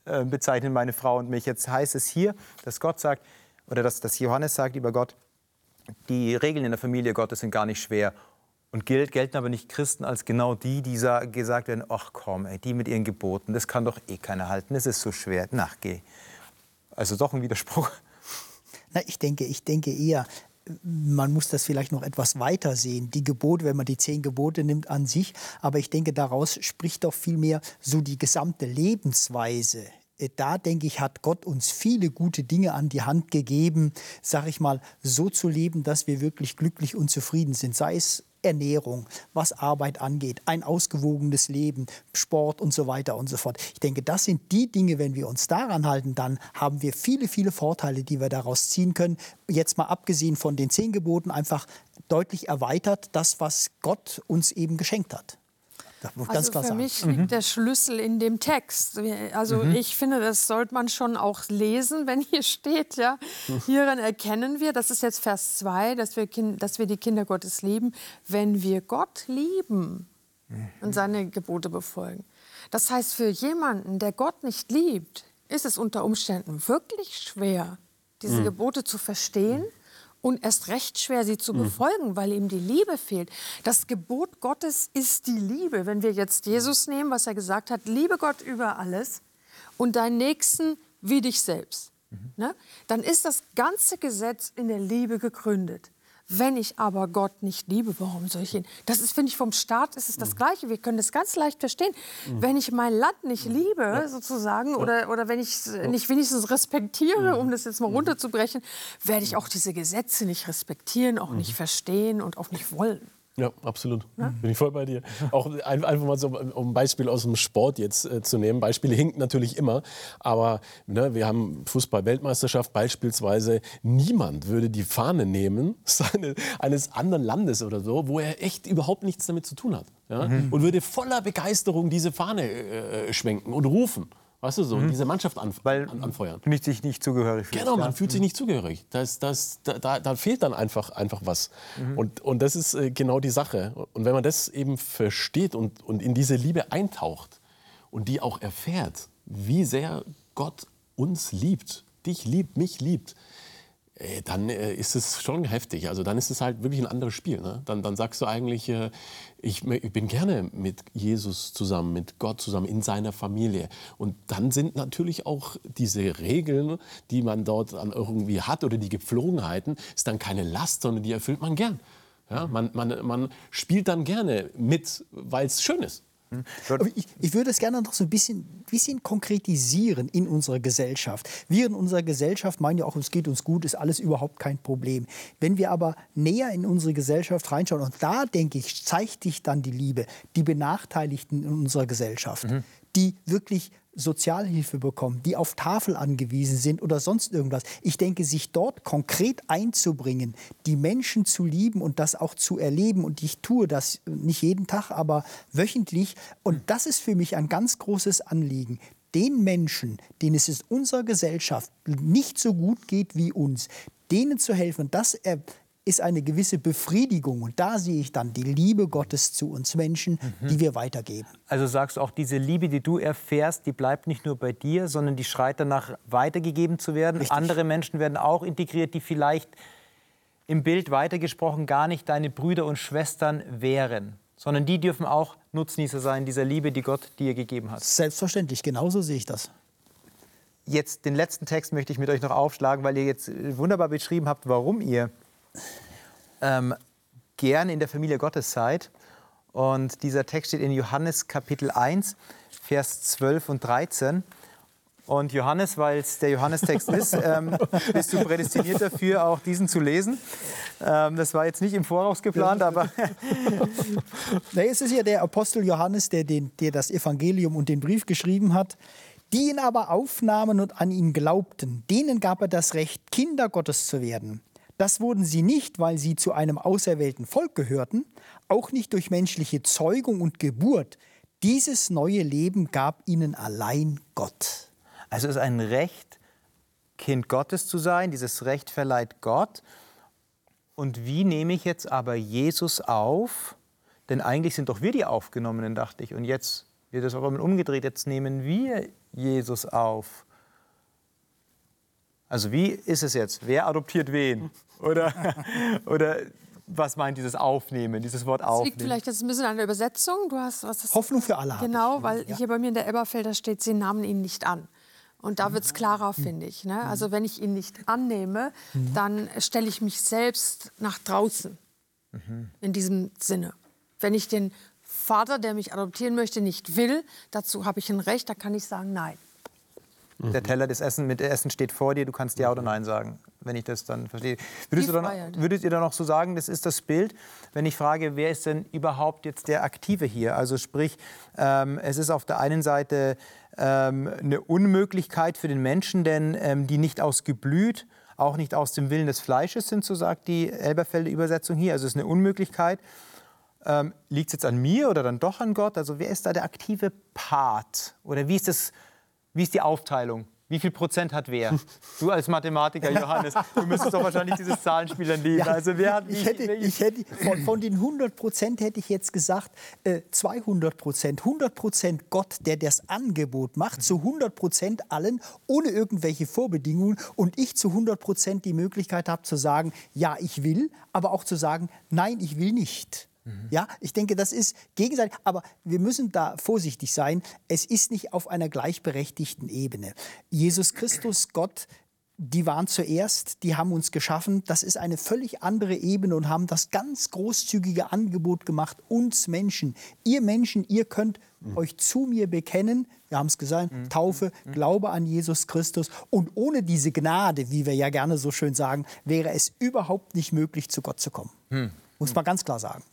Speaker 1: äh, bezeichnen, meine Frau und mich. Jetzt heißt es hier, dass Gott sagt, oder dass, dass Johannes sagt über Gott, die Regeln in der Familie Gottes sind gar nicht schwer. Und gilt, gelten aber nicht Christen als genau die, die gesagt werden, ach komm, ey, die mit ihren Geboten, das kann doch eh keiner halten, das ist so schwer, nachgeh. Also doch ein Widerspruch.
Speaker 4: Na, ich denke, ich denke eher, man muss das vielleicht noch etwas weiter sehen. Die Gebote, wenn man die zehn Gebote nimmt an sich, aber ich denke, daraus spricht doch vielmehr so die gesamte Lebensweise. Äh, da denke ich, hat Gott uns viele gute Dinge an die Hand gegeben, sag ich mal, so zu leben, dass wir wirklich glücklich und zufrieden sind. Sei es Ernährung, was Arbeit angeht, ein ausgewogenes Leben, Sport und so weiter und so fort. Ich denke, das sind die Dinge, wenn wir uns daran halten, dann haben wir viele, viele Vorteile, die wir daraus ziehen können. Jetzt mal abgesehen von den zehn Geboten, einfach deutlich erweitert, das, was Gott uns eben geschenkt hat.
Speaker 2: Das muss also ganz klar für sagen. mich liegt mhm. der Schlüssel in dem Text. Also mhm. ich finde, das sollte man schon auch lesen, wenn hier steht. Ja. Hierin erkennen wir, das ist jetzt Vers 2, dass wir, dass wir die Kinder Gottes lieben, wenn wir Gott lieben mhm. und seine Gebote befolgen. Das heißt, für jemanden, der Gott nicht liebt, ist es unter Umständen wirklich schwer, diese mhm. Gebote zu verstehen und erst recht schwer, sie zu mhm. befolgen, weil ihm die Liebe fehlt. Das Gebot Gottes ist die Liebe. Wenn wir jetzt Jesus nehmen, was er gesagt hat, liebe Gott über alles und deinen Nächsten wie dich selbst, mhm. ne? dann ist das ganze Gesetz in der Liebe gegründet. Wenn ich aber Gott nicht liebe, warum soll ich ihn? Das ist, finde ich, vom Staat ist es das mhm. Gleiche. Wir können das ganz leicht verstehen. Mhm. Wenn ich mein Land nicht mhm. liebe, ja. sozusagen, oder, oder wenn ich es nicht wenigstens respektiere, um das jetzt mal runterzubrechen, werde ich auch diese Gesetze nicht respektieren, auch nicht verstehen und auch nicht wollen.
Speaker 3: Ja, absolut. Ja? Bin ich voll bei dir. Auch ein, einfach mal so, um ein Beispiel aus dem Sport jetzt äh, zu nehmen. Beispiele hinken natürlich immer, aber ne, wir haben Fußball-Weltmeisterschaft beispielsweise. Niemand würde die Fahne nehmen seine, eines anderen Landes oder so, wo er echt überhaupt nichts damit zu tun hat. Ja? Mhm. Und würde voller Begeisterung diese Fahne äh, schwenken und rufen. Weißt du so, mhm. diese Mannschaft an,
Speaker 1: Weil an, anfeuern. Fühlt sich nicht zugehörig.
Speaker 3: Fühlt, genau, man ja. fühlt sich mhm. nicht zugehörig. Das, das, da, da fehlt dann einfach, einfach was. Mhm. Und, und das ist äh, genau die Sache. Und wenn man das eben versteht und, und in diese Liebe eintaucht und die auch erfährt, wie sehr Gott uns liebt, dich liebt, mich liebt, äh, dann äh, ist es schon heftig. Also dann ist es halt wirklich ein anderes Spiel. Ne? Dann, dann sagst du eigentlich, äh, ich, ich, bin gerne mit Jesus zusammen, mit Gott zusammen, in seiner Familie. Und dann sind natürlich auch diese Regeln, die man dort dann irgendwie hat oder die Gepflogenheiten, ist dann keine Last, sondern die erfüllt man gern. Ja, man, man, man spielt dann gerne mit, weil es schön ist.
Speaker 4: Aber ich, ich würde es gerne noch so ein bisschen, bisschen konkretisieren in unserer Gesellschaft. Wir in unserer Gesellschaft meinen ja auch, es geht uns gut, ist alles überhaupt kein Problem. Wenn wir aber näher in unsere Gesellschaft reinschauen, und da denke ich, zeigt sich dann die Liebe, die Benachteiligten in unserer Gesellschaft, mhm. die wirklich Sozialhilfe bekommen, die auf Tafel angewiesen sind oder sonst irgendwas. Ich denke, sich dort konkret einzubringen, die Menschen zu lieben und das auch zu erleben. Und ich tue das nicht jeden Tag, aber wöchentlich. Und das ist für mich ein ganz großes Anliegen. Den Menschen, denen es in unserer Gesellschaft nicht so gut geht wie uns, denen zu helfen. Das ist eine gewisse Befriedigung. Und da sehe ich dann die Liebe Gottes zu uns Menschen, mhm. die wir weitergeben.
Speaker 1: Also sagst du auch, diese Liebe, die du erfährst, die bleibt nicht nur bei dir, sondern die schreit danach, weitergegeben zu werden. Richtig. Andere Menschen werden auch integriert, die vielleicht im Bild weitergesprochen gar nicht deine Brüder und Schwestern wären, sondern die dürfen auch Nutznießer sein dieser Liebe, die Gott dir gegeben hat.
Speaker 4: Selbstverständlich, genauso sehe ich das.
Speaker 1: Jetzt den letzten Text möchte ich mit euch noch aufschlagen, weil ihr jetzt wunderbar beschrieben habt, warum ihr ähm, gerne in der Familie Gottes seid. Und dieser Text steht in Johannes Kapitel 1, Vers 12 und 13. Und Johannes, weil es der Johannestext ist, ähm, bist du prädestiniert dafür, auch diesen zu lesen. Ähm, das war jetzt nicht im Voraus geplant, aber.
Speaker 4: nee, es ist ja der Apostel Johannes, der, den, der das Evangelium und den Brief geschrieben hat. Die ihn aber aufnahmen und an ihn glaubten, denen gab er das Recht, Kinder Gottes zu werden das wurden sie nicht, weil sie zu einem auserwählten Volk gehörten, auch nicht durch menschliche Zeugung und Geburt. Dieses neue Leben gab ihnen allein Gott.
Speaker 1: Also es ist ein Recht, Kind Gottes zu sein. Dieses Recht verleiht Gott. Und wie nehme ich jetzt aber Jesus auf? Denn eigentlich sind doch wir die Aufgenommenen, dachte ich. Und jetzt wird es immer umgedreht. Jetzt nehmen wir Jesus auf. Also wie ist es jetzt? Wer adoptiert wen? Oder, oder was meint dieses Aufnehmen, dieses Wort Aufnehmen? Das liegt
Speaker 2: vielleicht jetzt ein bisschen an der Übersetzung. Du hast, was
Speaker 4: Hoffnung für alle.
Speaker 2: Genau, weil ja. hier bei mir in der Elberfelder steht, sie nahmen ihn nicht an. Und da wird es klarer, mhm. finde ich. Ne? Also wenn ich ihn nicht annehme, mhm. dann stelle ich mich selbst nach draußen. Mhm. In diesem Sinne. Wenn ich den Vater, der mich adoptieren möchte, nicht will, dazu habe ich ein Recht, da kann ich sagen Nein.
Speaker 1: Mhm. Der Teller des Essen mit Essen steht vor dir, du kannst Ja oder Nein sagen, wenn ich das dann verstehe. Würdest, du dann, würdet ihr dann auch so sagen, das ist das Bild, wenn ich frage, wer ist denn überhaupt jetzt der Aktive hier? Also sprich, ähm, es ist auf der einen Seite ähm, eine Unmöglichkeit für den Menschen, denn ähm, die nicht aus Geblüt, auch nicht aus dem Willen des Fleisches sind, so sagt die Elberfelder Übersetzung hier. Also es ist eine Unmöglichkeit. Ähm, Liegt es jetzt an mir oder dann doch an Gott? Also wer ist da der aktive Part? Oder wie ist das wie ist die Aufteilung? Wie viel Prozent hat wer? Du als Mathematiker, Johannes, du müsstest doch wahrscheinlich dieses Zahlenspiel dann lieben. Ja,
Speaker 4: also wer hat ich hätte, ich hätte, von, von, den 100 Prozent hätte ich jetzt gesagt, äh, 200 Prozent. 100 Prozent Gott, der das Angebot macht, zu 100 Prozent allen, ohne irgendwelche Vorbedingungen. Und ich zu 100 Prozent die Möglichkeit habe zu sagen, ja, ich will, aber auch zu sagen, nein, ich will nicht. Mhm. Ja, ich denke, das ist gegenseitig. Aber wir müssen da vorsichtig sein. Es ist nicht auf einer gleichberechtigten Ebene. Jesus Christus, Gott, die waren zuerst, die haben uns geschaffen. Das ist eine völlig andere Ebene und haben das ganz großzügige Angebot gemacht, uns Menschen. Ihr Menschen, ihr könnt mhm. euch zu mir bekennen. Wir haben es gesagt, mhm. Taufe, mhm. Glaube an Jesus Christus. Und ohne diese Gnade, wie wir ja gerne so schön sagen, wäre es überhaupt nicht möglich, zu Gott zu kommen. Mhm. Muss man ganz klar sagen.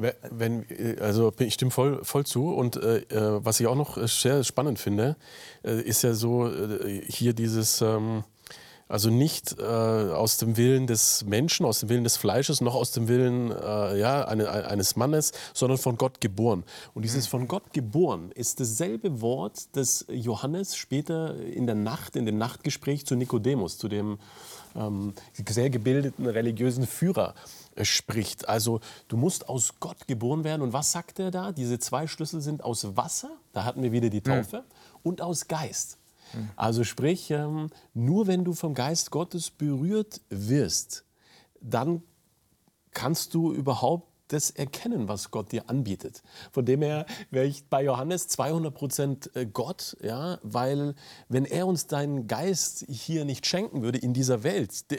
Speaker 3: Wenn, also ich stimme voll, voll zu. Und äh, äh, was ich auch noch sehr spannend finde, äh, ist ja so äh, hier dieses, ähm, also nicht äh, aus dem Willen des Menschen, aus dem Willen des Fleisches, noch aus dem Willen äh, ja, eine, eines Mannes, sondern von Gott geboren. Und dieses von Gott geboren ist dasselbe Wort, das Johannes später in der Nacht, in dem Nachtgespräch zu Nikodemus, zu dem ähm, sehr gebildeten religiösen Führer, spricht. Also du musst aus Gott geboren werden. Und was sagt er da? Diese zwei Schlüssel sind aus Wasser, da hatten wir wieder die Taufe, mhm. und aus Geist. Mhm. Also sprich, ähm, nur wenn du vom Geist Gottes berührt wirst, dann kannst du überhaupt das erkennen, was Gott dir anbietet. Von dem her wäre ich bei Johannes 200 Prozent äh, Gott, ja, weil wenn er uns deinen Geist hier nicht schenken würde in dieser Welt, äh,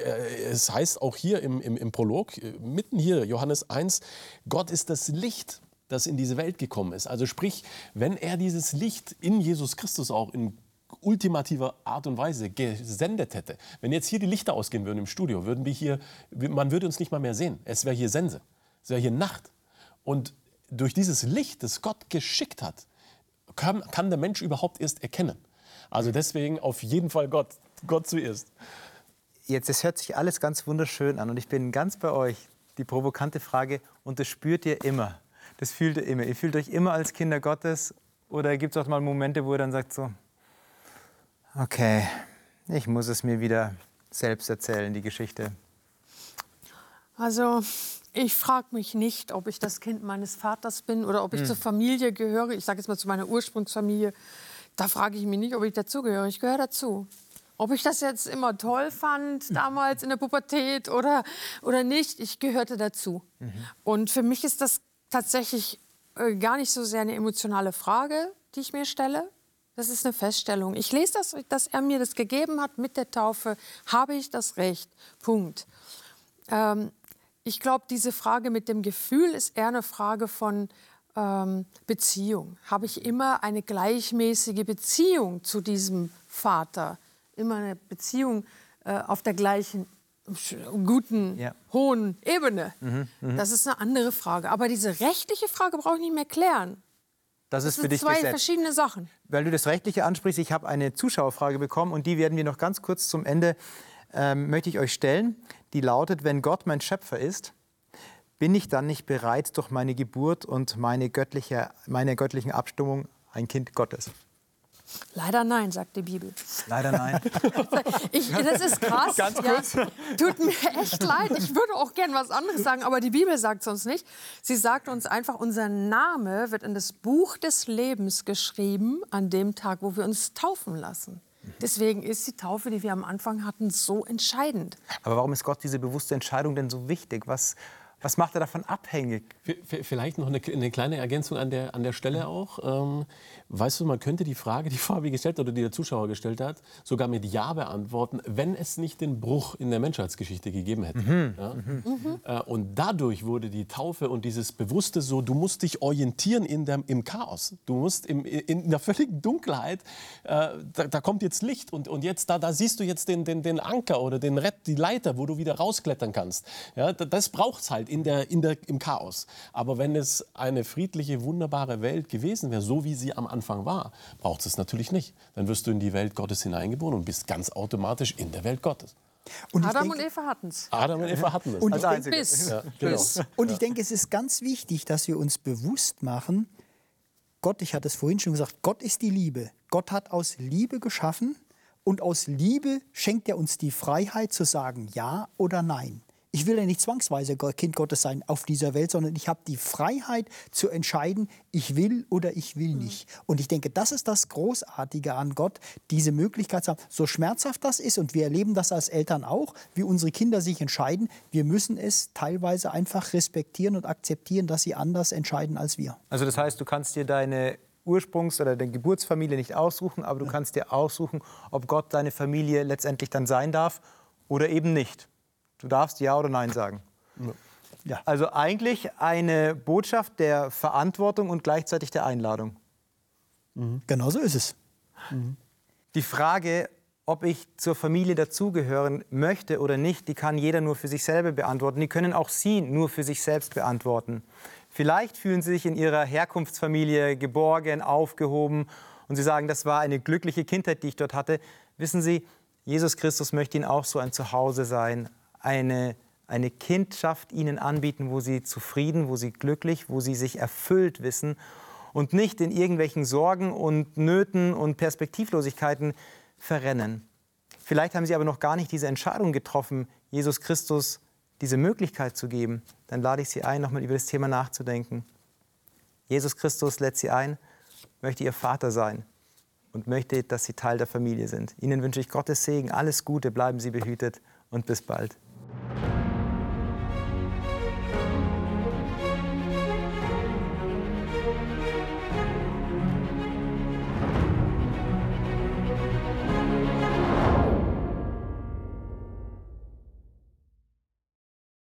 Speaker 3: es heißt auch hier im, im, im Prolog, äh, mitten hier, Johannes 1, Gott ist das Licht das in diese Welt gekommen ist. Also sprich, wenn er dieses Licht in Jesus Christus auch in ultimativer Art und Weise gesendet hätte. Wenn jetzt hier die Lichter ausgehen würden im Studio, würden wir hier, man würde uns nicht mal mehr sehen. Es wäre hier Sense, es wäre hier Nacht. Und durch dieses Licht, das Gott geschickt hat, kann, kann der Mensch überhaupt erst erkennen. Also deswegen auf jeden Fall Gott, Gott zuerst.
Speaker 1: Jetzt, es hört sich alles ganz wunderschön an und ich bin ganz bei euch. Die provokante Frage, und das spürt ihr immer, das fühlt ihr immer. Ihr fühlt euch immer als Kinder Gottes oder gibt es auch mal Momente, wo ihr dann sagt so, okay, ich muss es mir wieder selbst erzählen, die Geschichte?
Speaker 2: Also ich frage mich nicht, ob ich das Kind meines Vaters bin oder ob ich hm. zur Familie gehöre. Ich sage jetzt mal zu meiner Ursprungsfamilie. Da frage ich mich nicht, ob ich dazugehöre. Ich gehöre dazu. Ob ich das jetzt immer toll fand, damals in der Pubertät oder, oder nicht, ich gehörte dazu. Mhm. Und für mich ist das tatsächlich äh, gar nicht so sehr eine emotionale Frage, die ich mir stelle. Das ist eine Feststellung. Ich lese das, dass er mir das gegeben hat mit der Taufe. Habe ich das Recht? Punkt. Ähm, ich glaube, diese Frage mit dem Gefühl ist eher eine Frage von ähm, Beziehung. Habe ich immer eine gleichmäßige Beziehung zu diesem Vater? Immer eine Beziehung äh, auf der gleichen guten, ja. hohen Ebene. Mhm, mh. Das ist eine andere Frage. Aber diese rechtliche Frage brauche ich nicht mehr klären.
Speaker 1: Das, das
Speaker 2: ist
Speaker 1: für dich
Speaker 2: zwei
Speaker 1: gesetzt.
Speaker 2: verschiedene Sachen.
Speaker 1: Weil du das Rechtliche ansprichst, ich habe eine Zuschauerfrage bekommen und die werden wir noch ganz kurz zum Ende, ähm, möchte ich euch stellen. Die lautet, wenn Gott mein Schöpfer ist, bin ich dann nicht bereit, durch meine Geburt und meine, göttliche, meine göttlichen Abstimmung ein Kind Gottes?
Speaker 2: Leider nein, sagt die Bibel.
Speaker 1: Leider nein.
Speaker 2: ich, das ist krass.
Speaker 1: Ganz kurz.
Speaker 2: Ja, tut mir echt leid. Ich würde auch gern was anderes sagen, aber die Bibel sagt es uns nicht. Sie sagt uns einfach, unser Name wird in das Buch des Lebens geschrieben an dem Tag, wo wir uns taufen lassen. Deswegen ist die Taufe, die wir am Anfang hatten, so entscheidend.
Speaker 1: Aber warum ist Gott diese bewusste Entscheidung denn so wichtig? Was, was macht er davon abhängig?
Speaker 3: Vielleicht noch eine, eine kleine Ergänzung an der, an der Stelle auch. Ähm, weißt du, man könnte die Frage, die Fabi gestellt hat oder die der Zuschauer gestellt hat, sogar mit Ja beantworten, wenn es nicht den Bruch in der Menschheitsgeschichte gegeben hätte. Mhm. Ja? Mhm. Äh, und dadurch wurde die Taufe und dieses Bewusste so, du musst dich orientieren in der, im Chaos. Du musst im, in der völligen Dunkelheit, äh, da, da, kommt jetzt Licht und, und jetzt da, da siehst du jetzt den, den, den Anker oder den Rett, die Leiter, wo du wieder rausklettern kannst. Ja, das braucht es halt in der, in der, im Chaos. Aber wenn es eine friedliche, wunderbare Welt gewesen wäre, so wie sie am Anfang war, braucht es natürlich nicht. Dann wirst du in die Welt Gottes hineingeboren und bist ganz automatisch in der Welt Gottes.
Speaker 2: Und Adam denke, und Eva hatten es.
Speaker 3: Adam und Eva hatten es.
Speaker 4: Und
Speaker 3: also
Speaker 4: ich, denke, bis. Ja, genau. bis. und ich denke, es ist ganz wichtig, dass wir uns bewusst machen, Gott, ich hatte es vorhin schon gesagt, Gott ist die Liebe. Gott hat aus Liebe geschaffen und aus Liebe schenkt er uns die Freiheit zu sagen Ja oder Nein. Ich will ja nicht zwangsweise Kind Gottes sein auf dieser Welt, sondern ich habe die Freiheit zu entscheiden, ich will oder ich will nicht. Und ich denke, das ist das Großartige an Gott, diese Möglichkeit zu haben. So schmerzhaft das ist, und wir erleben das als Eltern auch, wie unsere Kinder sich entscheiden, wir müssen es teilweise einfach respektieren und akzeptieren, dass sie anders entscheiden als wir.
Speaker 1: Also das heißt, du kannst dir deine Ursprungs- oder deine Geburtsfamilie nicht aussuchen, aber du kannst dir aussuchen, ob Gott deine Familie letztendlich dann sein darf oder eben nicht. Du darfst Ja oder Nein sagen. Ja. Also eigentlich eine Botschaft der Verantwortung und gleichzeitig der Einladung.
Speaker 4: Mhm. Genau so ist es.
Speaker 1: Mhm. Die Frage, ob ich zur Familie dazugehören möchte oder nicht, die kann jeder nur für sich selber beantworten. Die können auch Sie nur für sich selbst beantworten. Vielleicht fühlen Sie sich in Ihrer Herkunftsfamilie geborgen, aufgehoben und Sie sagen, das war eine glückliche Kindheit, die ich dort hatte. Wissen Sie, Jesus Christus möchte Ihnen auch so ein Zuhause sein, eine, eine Kindschaft ihnen anbieten, wo sie zufrieden, wo sie glücklich, wo sie sich erfüllt wissen und nicht in irgendwelchen Sorgen und Nöten und Perspektivlosigkeiten verrennen. Vielleicht haben sie aber noch gar nicht diese Entscheidung getroffen, Jesus Christus diese Möglichkeit zu geben. Dann lade ich Sie ein, nochmal über das Thema nachzudenken. Jesus Christus lädt Sie ein, möchte Ihr Vater sein und möchte, dass Sie Teil der Familie sind. Ihnen wünsche ich Gottes Segen, alles Gute, bleiben Sie behütet und bis bald. you